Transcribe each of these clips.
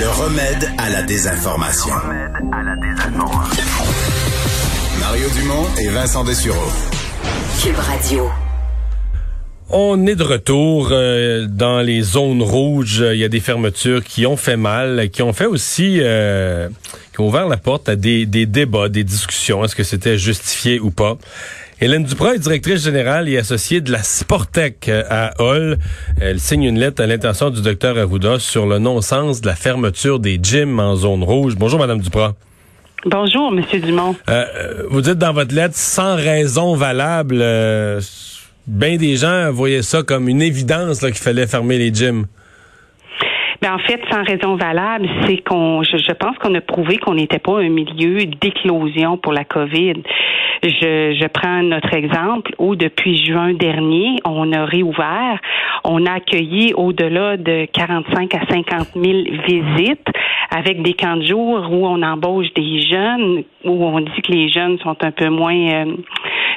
Le remède à la désinformation. Mario Dumont et Vincent Dessureau. Cube Radio. On est de retour euh, dans les zones rouges. Il y a des fermetures qui ont fait mal, qui ont fait aussi, euh, qui ont ouvert la porte à des, des débats, des discussions. Est-ce que c'était justifié ou pas? Hélène Duprat est directrice générale et associée de la Sportec euh, à Hall. Elle signe une lettre à l'intention du docteur Arruda sur le non-sens de la fermeture des gyms en zone rouge. Bonjour, Madame Duprat. Bonjour, Monsieur Dumont. Euh, vous dites dans votre lettre sans raison valable. Euh, bien des gens voyaient ça comme une évidence qu'il fallait fermer les gyms. Ben, en fait, sans raison valable, c'est qu'on, je, je, pense qu'on a prouvé qu'on n'était pas un milieu d'éclosion pour la COVID. Je, je prends notre exemple où depuis juin dernier, on a réouvert, on a accueilli au-delà de 45 à 50 000 visites avec des camps de jour où on embauche des jeunes, où on dit que les jeunes sont un peu moins euh,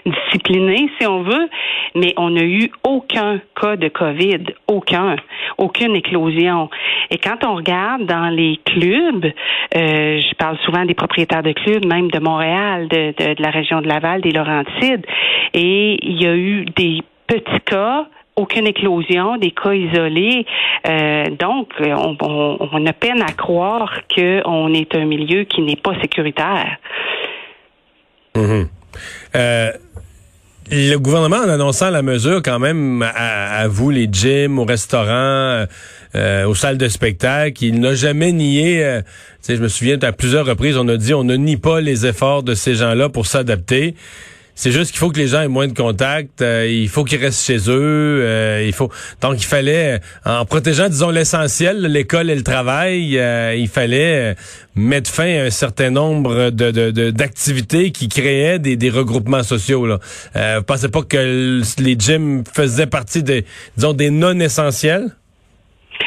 disciplinés, si on veut, mais on n'a eu aucun cas de COVID, aucun, aucune éclosion. Et quand on regarde dans les clubs, euh, je parle souvent des propriétaires de clubs, même de Montréal, de, la région de Laval, des Laurentides, et il y a eu des petits cas aucune éclosion, des cas isolés. Euh, donc, on, on, on, a peine à croire qu'on est un milieu qui n'est pas sécuritaire. Mmh. Euh, le gouvernement, en annonçant la mesure, quand même, à, vous, les gyms, aux restaurants, euh, aux salles de spectacle, il n'a jamais nié. Euh, je me souviens à plusieurs reprises, on a dit on ne nie pas les efforts de ces gens-là pour s'adapter. C'est juste qu'il faut que les gens aient moins de contact. Euh, il faut qu'ils restent chez eux. Euh, il faut donc il fallait, en protégeant disons l'essentiel, l'école et le travail, euh, il fallait mettre fin à un certain nombre de, d'activités qui créaient des, des regroupements sociaux. Là. vous pensez pas que les gyms faisaient partie des disons des non essentiels?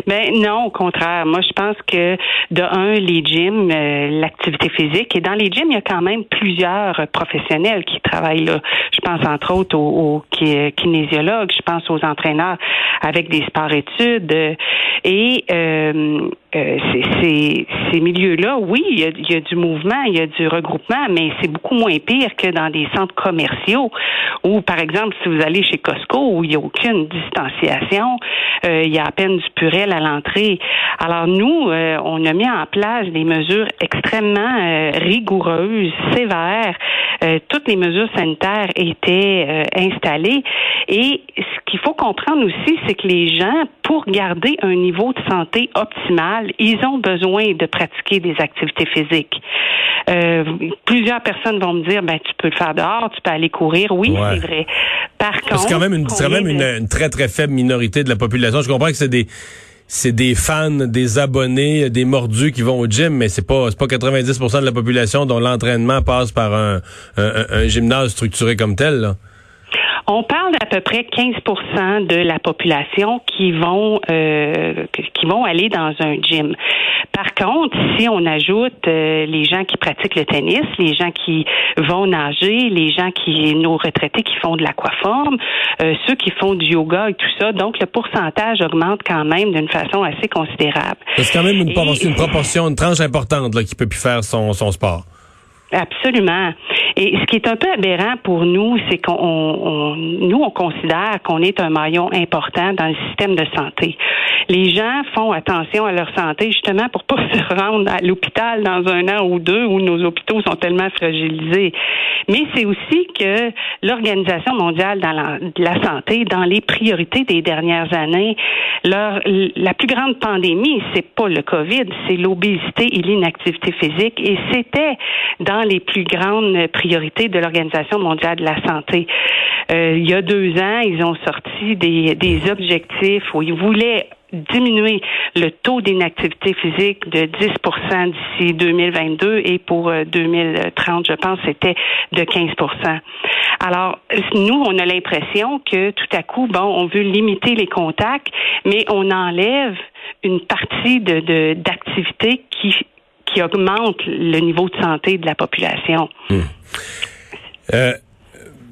Ben non, au contraire. Moi, je pense que de un, les gyms, euh, l'activité physique, et dans les gyms, il y a quand même plusieurs professionnels qui travaillent là. Je pense entre autres aux, aux kinésiologues, je pense aux entraîneurs avec des sports-études, et euh, euh, ces, milieux-là, oui, il y, a, il y, a, du mouvement, il y a du regroupement, mais c'est beaucoup moins pire que dans des centres commerciaux où, par exemple, si vous allez chez Costco où il n'y a aucune distanciation, euh, il y a à peine du purel à l'entrée. Alors nous, euh, on a mis en place des mesures extrêmement euh, rigoureuses, sévères. Euh, toutes les mesures sanitaires étaient installées. Et ce qu'il faut comprendre aussi, c'est que les gens, pour garder un niveau de santé optimal, ils ont besoin de pratiquer des activités physiques. Euh, plusieurs personnes vont me dire, ben tu peux le faire dehors, tu peux aller courir. Oui, ouais. c'est vrai. Par contre, c'est quand même, une, quand même une, une, très très faible minorité de la population. Je comprends que c'est des c'est des fans, des abonnés, des mordus qui vont au gym, mais c'est pas pas 90% de la population dont l'entraînement passe par un, un, gymnase structuré comme tel. On parle d'à peu près 15% de la population qui vont euh, qui vont aller dans un gym. Par contre, si on ajoute euh, les gens qui pratiquent le tennis, les gens qui vont nager, les gens qui nos retraités qui font de l'aquaforme, euh, ceux qui font du yoga et tout ça, donc le pourcentage augmente quand même d'une façon assez considérable. C'est quand même une, proportion, une proportion, une tranche importante là, qui peut plus faire son, son sport. Absolument. Et ce qui est un peu aberrant pour nous, c'est qu'on on, nous on considère qu'on est un maillon important dans le système de santé. Les gens font attention à leur santé justement pour pas se rendre à l'hôpital dans un an ou deux où nos hôpitaux sont tellement fragilisés. Mais c'est aussi que l'Organisation mondiale de la santé, dans les priorités des dernières années, leur, la plus grande pandémie, c'est pas le COVID, c'est l'obésité et l'inactivité physique. Et c'était dans les plus grandes priorités de l'Organisation mondiale de la santé. Euh, il y a deux ans, ils ont sorti des, objectifs où ils voulaient diminuer le taux d'inactivité physique de 10 d'ici 2022 et pour 2030, je pense, c'était de 15 Alors, nous, on a l'impression que tout à coup, bon, on veut limiter les contacts, mais on enlève une partie de d'activité qui qui augmente le niveau de santé de la population. Hum. Euh,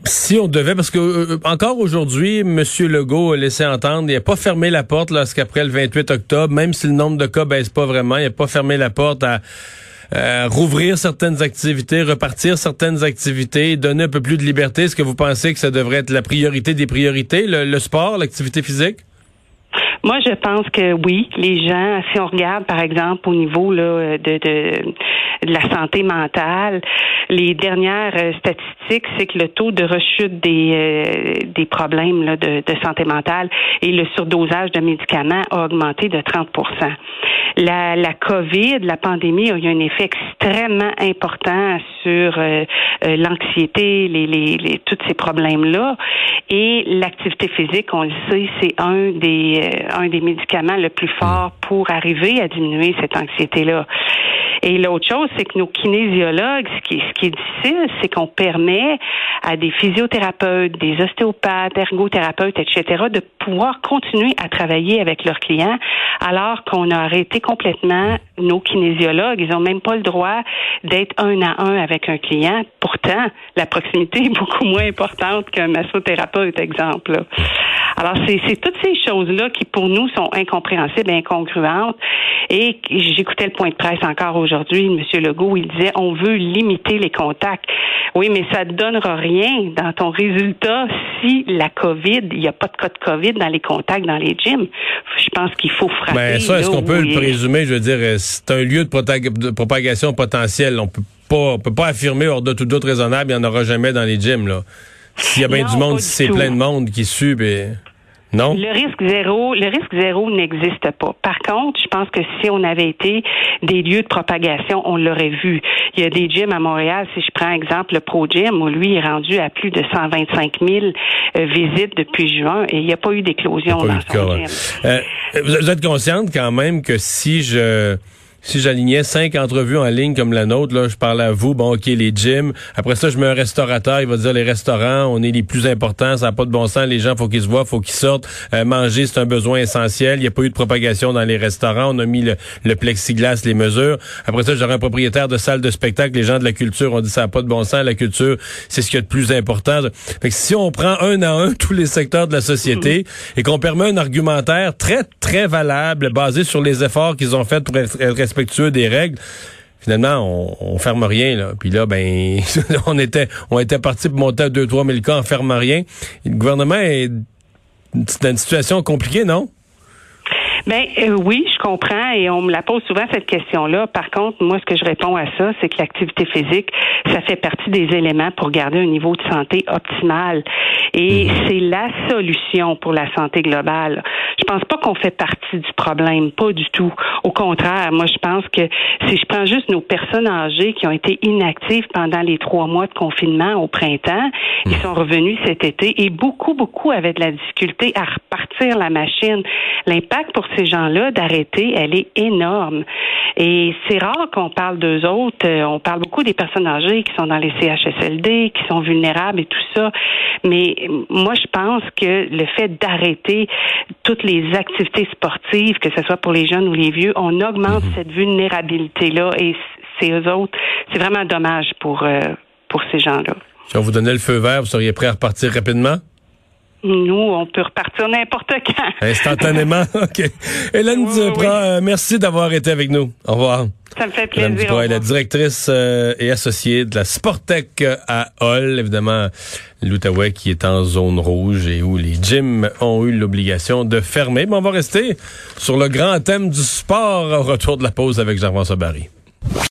si on devait, parce que euh, encore aujourd'hui, M. Legault a laissé entendre, il n'a pas fermé la porte lorsqu'après le 28 octobre, même si le nombre de cas baisse pas vraiment, il n'a pas fermé la porte à euh, rouvrir certaines activités, repartir certaines activités, donner un peu plus de liberté. Est-ce que vous pensez que ça devrait être la priorité des priorités, le sport, l'activité physique? Moi, je pense que oui, les gens, si on regarde par exemple au niveau là, de, de, de la santé mentale, les dernières euh, statistiques, c'est que le taux de rechute des, euh, des problèmes là, de, santé mentale et le surdosage de médicaments a augmenté de 30% la, la COVID, la pandémie a eu un effet extrêmement important sur euh, l'anxiété, les, les, les, tous ces problèmes-là. Et l'activité physique, on le sait, c'est un des un des médicaments le plus fort pour arriver à diminuer cette anxiété-là. Et l'autre chose, c'est que nos kinésiologues, ce qui, est difficile, c'est qu'on permet à des physiothérapeutes, des ostéopathes, ergothérapeutes, etc., de pouvoir continuer à travailler avec leurs clients, alors qu'on a arrêté complètement nos kinésiologues. Ils n'ont même pas le droit d'être un à un avec un client. Pourtant, la proximité est beaucoup moins importante qu'un massothérapeute, exemple. Alors, c'est toutes ces choses-là qui, pour nous, sont incompréhensibles incongruentes. Et j'écoutais le point de presse encore aujourd'hui, M. Legault, il disait, on veut limiter les contacts. Oui, mais ça ne donnera rien dans ton résultat si la COVID, il n'y a pas de cas de COVID dans les contacts dans les gyms. Je pense qu'il faut frapper. Mais ben, ça, est-ce qu'on peut le présumer? Je veux dire, euh, c'est un lieu de, propagation potentielle. On peut pas, on peut pas affirmer hors de tout doute raisonnable, il n'y en aura jamais dans les gyms, là. S'il y a bien du monde, si c'est plein de monde qui suit, ben... Non. Le risque zéro, le risque zéro n'existe pas. Par contre, je pense que si on avait été des lieux de propagation, on l'aurait vu. Il y a des gyms à Montréal, si je prends exemple le Pro Gym, où lui est rendu à plus de 125 000 euh, visites depuis juin et il n'y a pas eu d'éclosion dans son gym. Euh, vous êtes consciente quand même que si je si j'alignais cinq entrevues en ligne comme la nôtre, là, je parle à vous, bon, OK, les gyms. Après ça, je mets un restaurateur, il va dire les restaurants, on est les plus importants, ça n'a pas de bon sens, les gens, faut qu'ils se voient, faut qu'ils sortent. Euh, manger, c'est un besoin essentiel. Il n'y a pas eu de propagation dans les restaurants. On a mis le, plexiglas, les mesures. Après ça, j'aurais un propriétaire de salle de spectacle. Les gens de la culture ont dit ça n'a pas de bon sens. La culture, c'est ce qui est de plus important. Fait que si on prend un à un tous les secteurs de la société et qu'on permet un argumentaire très, très valable, basé sur les efforts qu'ils ont fait pour être respectueux des règles finalement, on, ferme rien. Là. Puis là, ben, on était on était parti pour monter à 2-3 000 cas, on ferme rien. le gouvernement est dans une situation compliquée, non? Ben euh, oui, je comprends et on me la pose souvent cette question-là. Par contre, moi, ce que je réponds à ça, c'est que l'activité physique, ça fait partie des éléments pour garder un niveau de santé optimal. Et mhm. c'est la solution pour la santé globale. Je pense pas qu'on fait partie du problème, pas du tout. Au contraire, moi, je pense que si je prends juste nos personnes âgées qui ont été inactives pendant les trois mois de confinement au printemps, ils mhm. sont revenus cet été et beaucoup, beaucoup avaient de la difficulté à repartir la machine. L'impact pour ces gens-là d'arrêter, elle est énorme. Et c'est rare qu'on parle d'eux autres. Euh, on parle beaucoup des personnes âgées qui sont dans les CHSLD, qui sont vulnérables et tout ça. Mais moi, je pense que le fait d'arrêter toutes les activités sportives, que ce soit pour les jeunes ou les vieux, on augmente mhm. cette vulnérabilité-là. Et c'est eux autres. C'est vraiment dommage pour, euh, pour ces gens-là. Si on vous donnait le feu vert, vous seriez prêt à repartir rapidement? Nous, on peut repartir n'importe quand. Instantanément, OK. Hélène euh, merci d'avoir été avec nous. Au revoir. Ça me fait plaisir. la directrice euh, et associée de la Sportec à Hall, évidemment, l'Outaouais qui est en zone rouge et où les gyms ont eu l'obligation de fermer. Mais on va rester sur le grand thème du sport au retour de la pause avec Jean-François Barry.